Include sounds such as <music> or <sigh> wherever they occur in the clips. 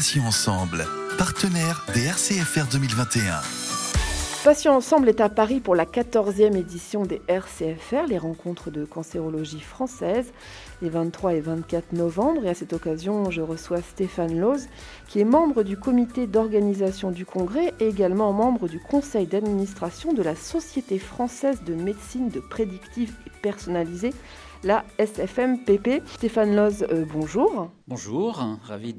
Patients Ensemble, partenaire des RCFR 2021. Patients Ensemble est à Paris pour la 14e édition des RCFR, les rencontres de cancérologie française, les 23 et 24 novembre. Et à cette occasion, je reçois Stéphane Loz, qui est membre du comité d'organisation du congrès et également membre du conseil d'administration de la Société française de médecine de prédictive et personnalisée, la SFMPP. Stéphane Loz, euh, bonjour. Bonjour, ravi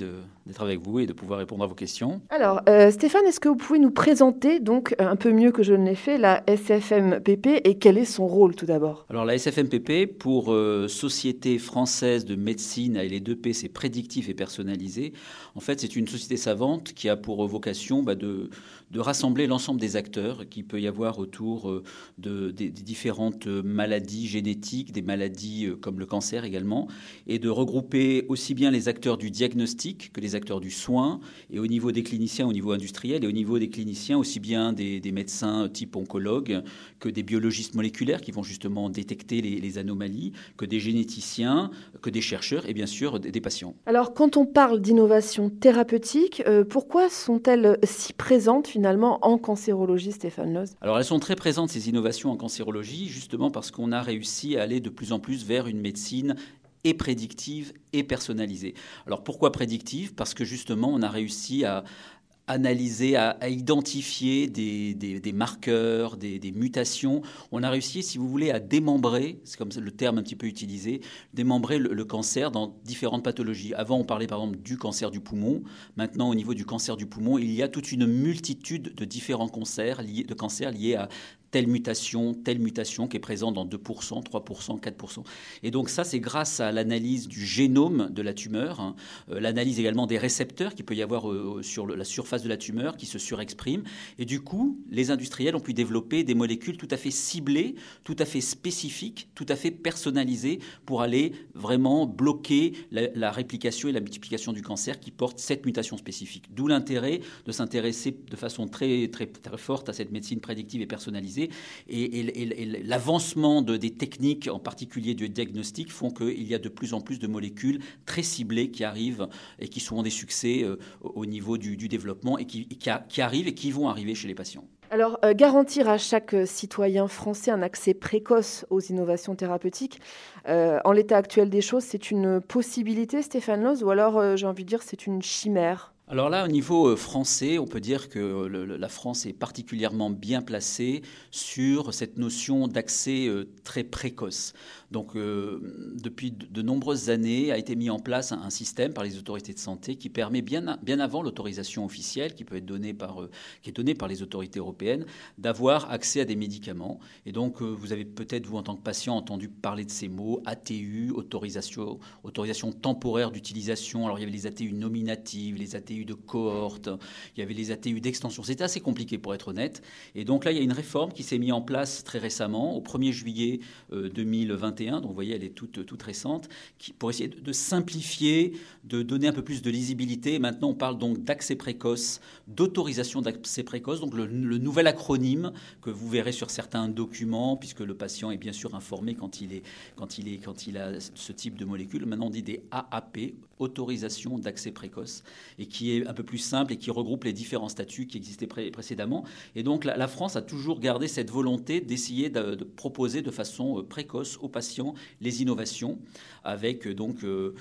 d'être avec vous et de pouvoir répondre à vos questions. Alors, euh, Stéphane, est-ce que vous pouvez nous présenter, donc un peu mieux que je ne l'ai fait, la SFMPP et quel est son rôle tout d'abord? Alors, la SFMPP, pour euh, Société française de médecine, et les deux P, c'est prédictif et personnalisé. En fait, c'est une société savante qui a pour vocation bah, de, de, rassembler l'ensemble des acteurs qu'il peut y avoir autour euh, de, des, différentes maladies génétiques, des maladies comme le cancer également, et de regrouper aussi bien les acteurs du diagnostic que les acteurs du soin, et au niveau des cliniciens, au niveau industriel, et au niveau des cliniciens, aussi bien des, médecins type oncologue que des biologistes moléculaires qui vont justement détecter les, anomalies, que des généticiens, que des chercheurs, et bien sûr des, patients. Alors, quand on parle d'innovation thérapeutique, euh, pourquoi sont-elles si présentes en cancérologie, Stéphane Loz Alors, elles sont très présentes, ces innovations en cancérologie, justement parce qu'on a réussi à aller de plus en plus vers une médecine et prédictive et personnalisée. Alors pourquoi prédictive? Parce que justement, on a réussi à analyser, à, identifier des, des, marqueurs, des, des, mutations. On a réussi, si vous voulez, à démembrer, c'est comme le terme un petit peu utilisé, démembrer le, cancer dans différentes pathologies. Avant, on parlait par exemple du cancer du poumon. Maintenant, au niveau du cancer du poumon, il y a toute une multitude de différents cancers liés, de cancers liés à telle mutation, telle mutation qui est présente dans 2%, 3%, 4%. Et donc ça, c'est grâce à l'analyse du génome de la tumeur, hein, euh, l'analyse également des récepteurs qu'il peut y avoir euh, sur la surface de la tumeur qui se surexpriment. Et du coup, les industriels ont pu développer des molécules tout à fait ciblées, tout à fait spécifiques, tout à fait personnalisées pour aller vraiment bloquer la, réplication et la multiplication du cancer qui porte cette mutation spécifique. D'où l'intérêt de s'intéresser de façon très, très, très forte à cette médecine prédictive et personnalisée et, l'avancement de, des techniques, en particulier du diagnostic, font qu'il y a de plus en plus de molécules très ciblées qui arrivent et qui sont des succès euh, au niveau du, développement et qui, arrivent et qui vont arriver chez les patients. Alors, euh, garantir à chaque citoyen français un accès précoce aux innovations thérapeutiques, euh, en l'état actuel des choses, c'est une possibilité, Stéphane Loz, ou alors, j'ai envie de dire, c'est une chimère? Alors là, au niveau euh, français, on peut dire que la France est particulièrement bien placée sur cette notion d'accès euh, très précoce. Donc, euh, depuis de nombreuses années, a été mis en place un, système par les autorités de santé qui permet bien, bien avant l'autorisation officielle, qui peut être donnée par, qui est donnée par les autorités européennes, d'avoir accès à des médicaments. Et donc, vous avez peut-être vous en tant que patient entendu parler de ces mots ATU, autorisation, autorisation temporaire d'utilisation. Alors, il y avait les ATU nominatives, les ATU de cohorte, il y avait les ATU d'extension. C'était assez compliqué pour être honnête. Et donc là, il y a une réforme qui s'est mise en place très récemment, au 1er juillet 2021. Euh, donc vous voyez, elle est toute, toute récente, pour essayer de, simplifier, de donner un peu plus de lisibilité. Maintenant, on parle donc d'accès précoce, d'autorisation d'accès précoce, donc le, nouvel acronyme que vous verrez sur certains documents, puisque le patient est bien sûr informé quand il, est, quand il, est, quand il a ce type de molécule. Maintenant, on dit des AAP, autorisation d'accès précoce, et qui est un peu plus simple et qui regroupe les différents statuts qui existaient précédemment. Et donc la, France a toujours gardé cette volonté d'essayer de, proposer de façon euh, précoce aux patients les innovations, avec euh, donc euh,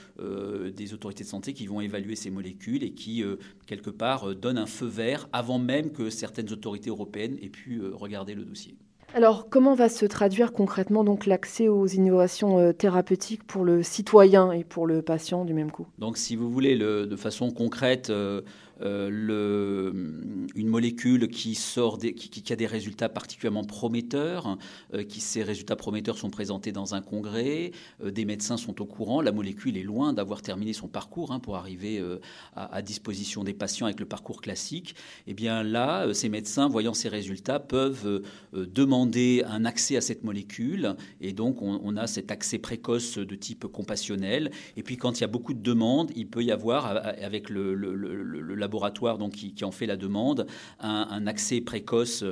des autorités de santé qui vont évaluer ces molécules et qui, quelque part, donnent un feu vert avant même que certaines autorités européennes aient pu regarder le dossier. Alors, comment va se traduire concrètement donc l'accès aux innovations thérapeutiques pour le citoyen et pour le patient du même coup? Donc, si vous voulez, le, de façon concrète, euh, le, une molécule qui, a des résultats particulièrement prometteurs, euh, qui ces résultats prometteurs sont présentés dans un congrès, euh, des médecins sont au courant, la molécule est loin d'avoir terminé son parcours hein, pour arriver à, disposition des patients avec le parcours classique. Et eh bien là, ces médecins, voyant ces résultats, peuvent demander un accès à cette molécule, et donc on, a cet accès précoce de type compassionnel. Et puis quand il y a beaucoup de demandes, il peut y avoir avec le, le, le laboratoires donc, qui, en fait la demande, un, accès précoce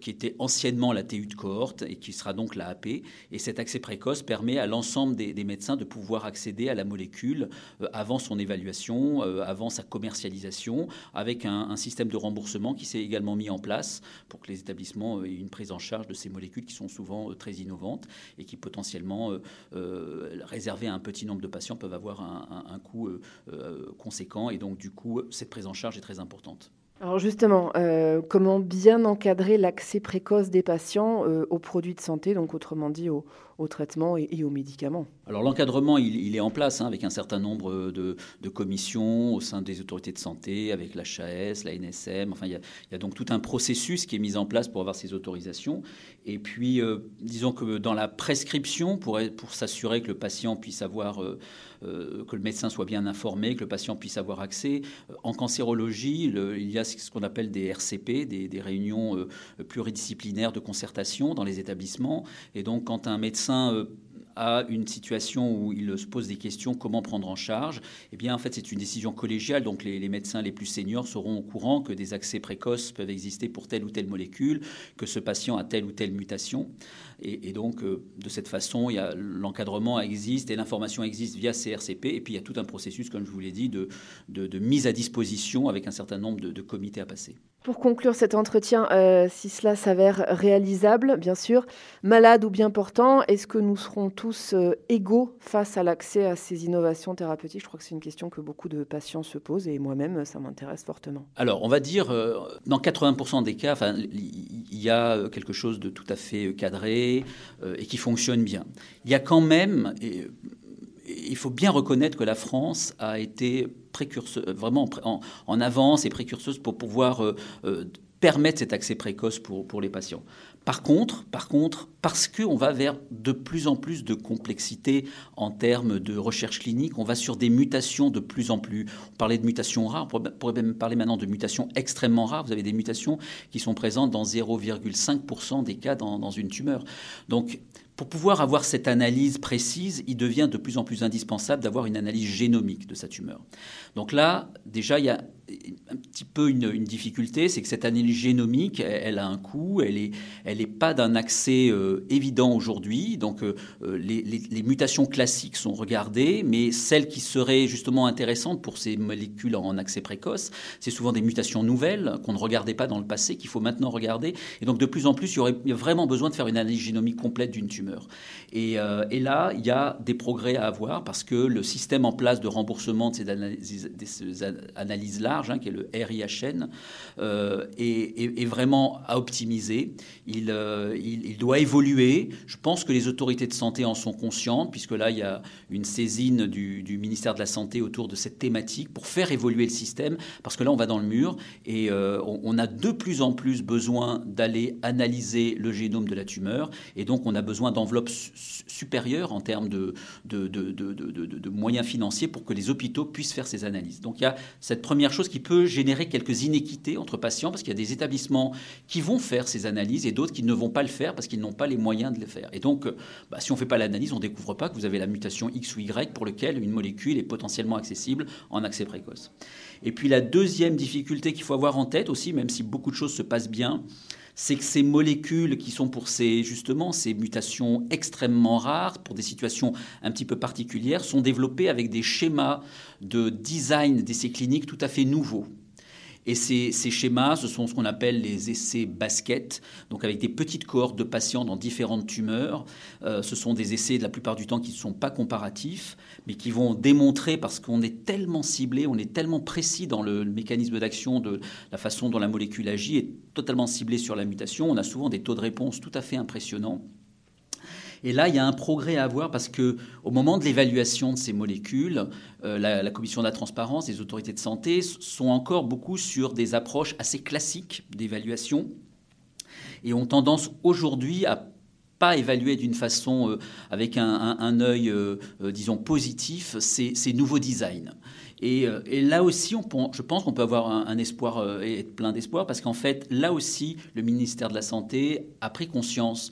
qui était anciennement la TU de cohorte et qui sera donc la AP. Et cet accès précoce permet à l'ensemble des, médecins de pouvoir accéder à la molécule avant son évaluation, avant sa commercialisation, avec un, système de remboursement qui s'est également mis en place pour que les établissements aient une prise en charge de ces molécules qui sont souvent très innovantes et qui potentiellement, réservées à un petit nombre de patients, peuvent avoir un, un coût conséquent. Et donc, du coup, cette prise en charge est très importante. Alors justement, euh, comment bien encadrer l'accès précoce des patients euh, aux produits de santé, donc autrement dit aux, traitements et, aux médicaments? Alors l'encadrement, il, est en place hein, avec un certain nombre de, commissions au sein des autorités de santé, avec l'HAS, la NSM. Enfin, il y, a, donc tout un processus qui est mis en place pour avoir ces autorisations. Et puis, euh, disons que dans la prescription, pour, s'assurer que le patient puisse avoir que le médecin soit bien informé, que le patient puisse avoir accès. En cancérologie, il y a ce qu'on appelle des RCP, des, réunions euh, pluridisciplinaires de concertation dans les établissements. Et donc, quand un médecin a une situation où il se pose des questions, comment prendre en charge, eh bien, en fait, c'est une décision collégiale. Donc, les, les, médecins les plus seniors seront au courant que des accès précoces peuvent exister pour telle ou telle molécule, que ce patient a telle ou telle mutation. Et, donc, euh, de cette façon, l'encadrement existe et l'information existe via CRCP. Et puis, il y a tout un processus, comme je vous l'ai dit, de, de, mise à disposition avec un certain nombre de, comités à passer. Pour conclure cet entretien, euh, si cela s'avère réalisable, bien sûr, malade ou bien portant, est-ce que nous serons tous euh, égaux face à l'accès à ces innovations thérapeutiques Je crois que c'est une question que beaucoup de patients se posent et moi-même, ça m'intéresse fortement. Alors, on va dire, dans 80% des cas, il y a quelque chose de tout à fait cadré euh, et qui fonctionne bien. Il y a quand même, il faut bien reconnaître que la France a été précurseur, vraiment en, avance et précurseuse pour pouvoir euh, euh, permettre cet accès précoce pour les patients. Par contre, par contre, parce qu'on va vers de plus en plus de complexité en termes de recherche clinique, on va sur des mutations de plus en plus. On parlait de mutations rares, on pourrait même parler maintenant de mutations extrêmement rares. Vous avez des mutations qui sont présentes dans 0,5% des cas dans, dans une tumeur. Donc, pour pouvoir avoir cette analyse précise, il devient de plus en plus indispensable d'avoir une analyse génomique de sa tumeur. Donc là, déjà, il y a un petit peu une, difficulté, c'est que cette analyse génomique, elle, a un coût, elle elle est pas d'un accès euh, évident aujourd'hui. Donc euh, euh, les, mutations classiques sont regardées, mais celles qui seraient justement intéressantes pour ces molécules en accès précoce, c'est souvent des mutations nouvelles qu'on ne regardait pas dans le passé, qu'il faut maintenant regarder. Et donc de plus en plus, il y aurait vraiment besoin de faire une analyse génomique complète d'une tumeur. Et, là, il y a des progrès à avoir parce que le système en place de remboursement de ces analyses-là Hein, qui est le RIHN, euh, est, vraiment à optimiser. Euh, il, doit évoluer. Je pense que les autorités de santé en sont conscientes, puisque là, il y a une saisine du, ministère de la Santé autour de cette thématique pour faire évoluer le système, parce que là, on va dans le mur et euh, on, a de plus en plus besoin d'aller analyser le génome de la tumeur, et donc on a besoin d'enveloppes supérieures en termes de, de, moyens financiers pour que les hôpitaux puissent faire ces analyses. Donc il y a cette première chose qui peut générer quelques inéquités entre patients, parce qu'il y a des établissements qui vont faire ces analyses et d'autres qui ne vont pas le faire parce qu'ils n'ont pas les moyens de le faire. Et donc, euh, bah, si on ne fait pas l'analyse, on ne découvre pas que vous avez la mutation X ou Y pour lequel une molécule est potentiellement accessible en accès précoce. Et puis la deuxième difficulté qu'il faut avoir en tête aussi, même si beaucoup de choses se passent bien, c'est que ces molécules qui sont pour ces justement ces mutations extrêmement rares, pour des situations un petit peu particulières, sont développées avec des schémas de design d'essais cliniques tout à fait nouveaux. Et ces, schémas, ce sont ce qu'on appelle les essais basket, donc avec des petites cohortes de patients dans différentes tumeurs. Euh, ce sont des essais, de la plupart du temps, qui ne sont pas comparatifs, mais qui vont démontrer, parce qu'on est tellement ciblé, on est tellement précis dans le, mécanisme d'action de la façon dont la molécule agit, est totalement ciblé sur la mutation, on a souvent des taux de réponse tout à fait impressionnants. Et là, il y a un progrès à avoir parce que au moment de l'évaluation de ces molécules, euh, la, commission de la transparence, les autorités de santé sont encore beaucoup sur des approches assez classiques d'évaluation et ont tendance aujourd'hui à pas évaluer d'une façon euh, avec un, œil, euh, disons, positif ces, nouveaux designs. Et, là aussi, je pense qu'on peut avoir un espoir et être plein d'espoir parce qu'en fait, là aussi, le ministère de la Santé a pris conscience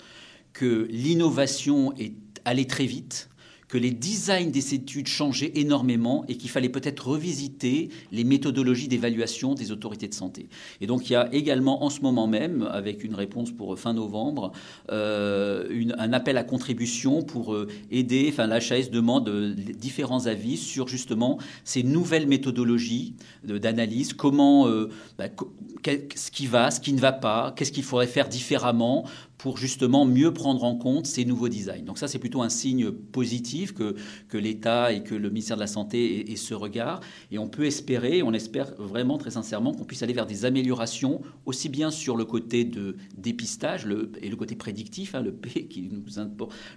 que l'innovation est allée très vite, que les designs des études changeaient énormément et qu'il fallait peut-être revisiter les méthodologies d'évaluation des autorités de santé. Et donc il y a également en ce moment même, avec une réponse pour fin novembre, euh, un appel à contribution pour euh, aider, enfin l'HAS demande euh, différents avis sur justement ces nouvelles méthodologies d'analyse, comment, bah, ce qui va, ce qui ne va pas, qu'est-ce qu'il faudrait faire différemment pour justement mieux prendre en compte ces nouveaux designs. Donc ça, c'est plutôt un signe positif que, que l'État et que le ministère de la Santé aient, ce regard. Et on peut espérer, on espère vraiment très sincèrement qu'on puisse aller vers des améliorations, aussi bien sur le côté de dépistage et le côté prédictif, hein, le P <laughs> qui nous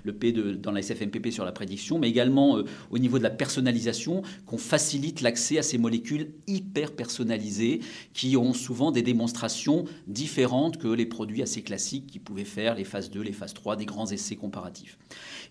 le P de, dans la SFMPP sur la prédiction, mais également euh, au niveau de la personnalisation, qu'on facilite l'accès à ces molécules hyper personnalisées qui ont souvent des démonstrations différentes que les produits assez classiques qui pouvaient faire les phases 2, les phases 3, des grands essais comparatifs.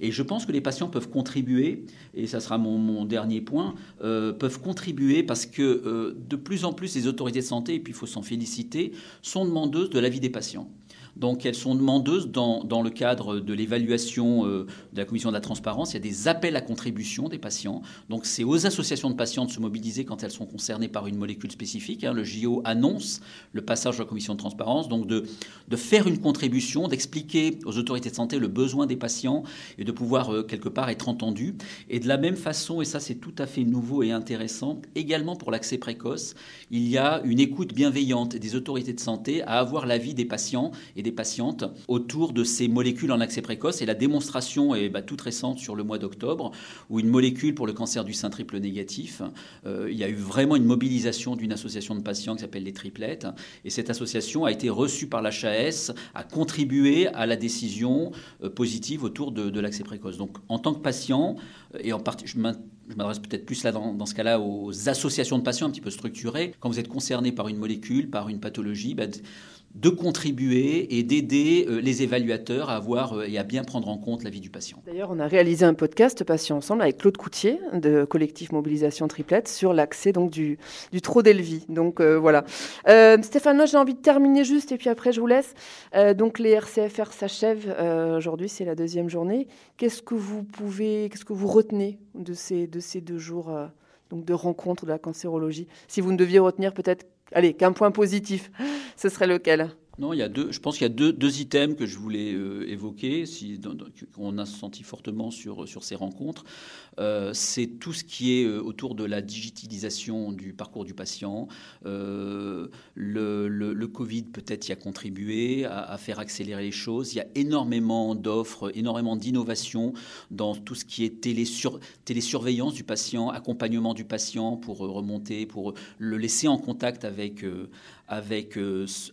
Et je pense que les patients peuvent contribuer, et ça sera mon, dernier point, euh, peuvent contribuer parce que euh, de plus en plus les autorités de santé, et puis il faut s'en féliciter, sont demandeuses de l'avis des patients. Donc elles sont demandeuses dans, dans le cadre de l'évaluation euh, de la commission de la transparence. Il y a des appels à contribution des patients. Donc c'est aux associations de patients de se mobiliser quand elles sont concernées par une molécule spécifique. Hein. Le JO annonce le passage de la commission de transparence. Donc de, de faire une contribution, d'expliquer aux autorités de santé le besoin des patients et de pouvoir euh, quelque part être entendu. Et de la même façon, et ça c'est tout à fait nouveau et intéressant, également pour l'accès précoce, il y a une écoute bienveillante des autorités de santé à avoir l'avis des patients et des patientes autour de ces molécules en accès précoce. Et la démonstration est bah, toute récente sur le mois d'octobre, où une molécule pour le cancer du sein triple négatif, euh, il y a eu vraiment une mobilisation d'une association de patients qui s'appelle les triplettes. Et cette association a été reçue par l'HAS, a contribué à la décision euh, positive autour de, l'accès précoce. Donc en tant que patient, et en partie, je m'adresse peut-être plus là dans, ce cas-là aux associations de patients un petit peu structurées. Quand vous êtes concerné par une molécule, par une pathologie, bah, de contribuer et d'aider euh, les évaluateurs à avoir euh, et à bien prendre en compte la vie du patient. D'ailleurs, on a réalisé un podcast Patient Ensemble avec Claude Coutier de Collectif Mobilisation Triplette sur l'accès donc du, du trop d'Elvie. Donc euh, voilà. Stéphane, j'ai envie de terminer juste et puis après je vous laisse. donc les RCFR s'achèvent aujourd'hui, c'est la deuxième journée. Qu'est-ce que vous pouvez, qu'est-ce que vous retenez de ces, de ces deux jours donc de rencontres de la cancérologie? Si vous ne deviez retenir peut-être allez, qu'un point positif, ce serait lequel? Non, il y a deux, je pense qu'il y a deux, deux, items que je voulais euh, évoquer, si, qu'on a senti fortement sur, sur ces rencontres. Euh, c'est tout ce qui est euh, autour de la digitalisation du parcours du patient. le, le, Covid peut-être y a contribué à, faire accélérer les choses. Il y a énormément d'offres, énormément d'innovations dans tout ce qui est télésur, télésurveillance du patient, accompagnement du patient pour remonter, pour le laisser en contact avec, avec,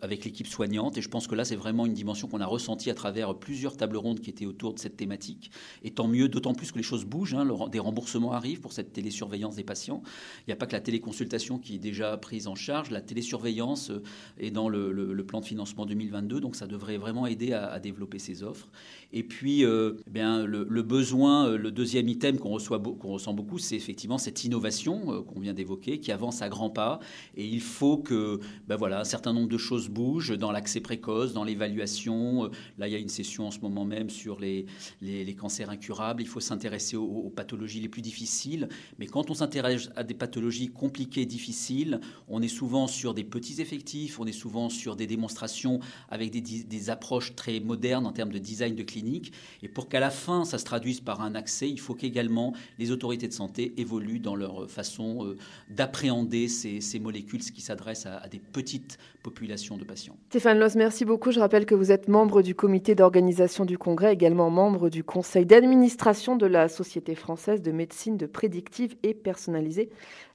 avec l'équipe soignante et je pense que là, c'est vraiment une dimension qu'on a ressentie à travers plusieurs tables rondes qui étaient autour de cette thématique. Et tant mieux, d'autant plus que les choses bougent. Hein, des remboursements arrivent pour cette télésurveillance des patients. Il n'y a pas que la téléconsultation qui est déjà prise en charge. La télésurveillance euh, est dans le, plan de financement 2022. Donc ça devrait vraiment aider à, développer ces offres. Et puis, euh, eh bien, le, besoin, euh, le deuxième item qu'on ressent beaucoup, c'est effectivement cette innovation qu'on vient d'évoquer, qui avance à grands pas. Et il faut que, ben voilà, un certain nombre de choses bougent dans la l'accès précoce, dans l'évaluation. Euh, là, il y a une session en ce moment même sur les, les, cancers incurables. Il faut s'intéresser aux, pathologies les plus difficiles. Mais quand on s'intéresse à des pathologies compliquées, difficiles, on est souvent sur des petits effectifs, on est souvent sur des démonstrations avec des, des approches très modernes en termes de design de clinique. Et pour qu'à la fin, ça se traduise par un accès, il faut qu'également les autorités de santé évoluent dans leur façon euh, d'appréhender ces, ces molécules qui s'adressent à, des petites populations de patients. Stéphane Loss, merci beaucoup. Je rappelle que vous êtes membre du comité d'organisation du congrès, également membre du conseil d'administration de la Société française de médecine de prédictive et personnalisée,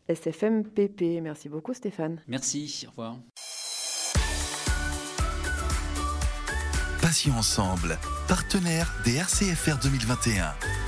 SFMPP. Merci beaucoup Stéphane. Merci, au revoir. Passions ensemble, partenaire des RCFR 2021.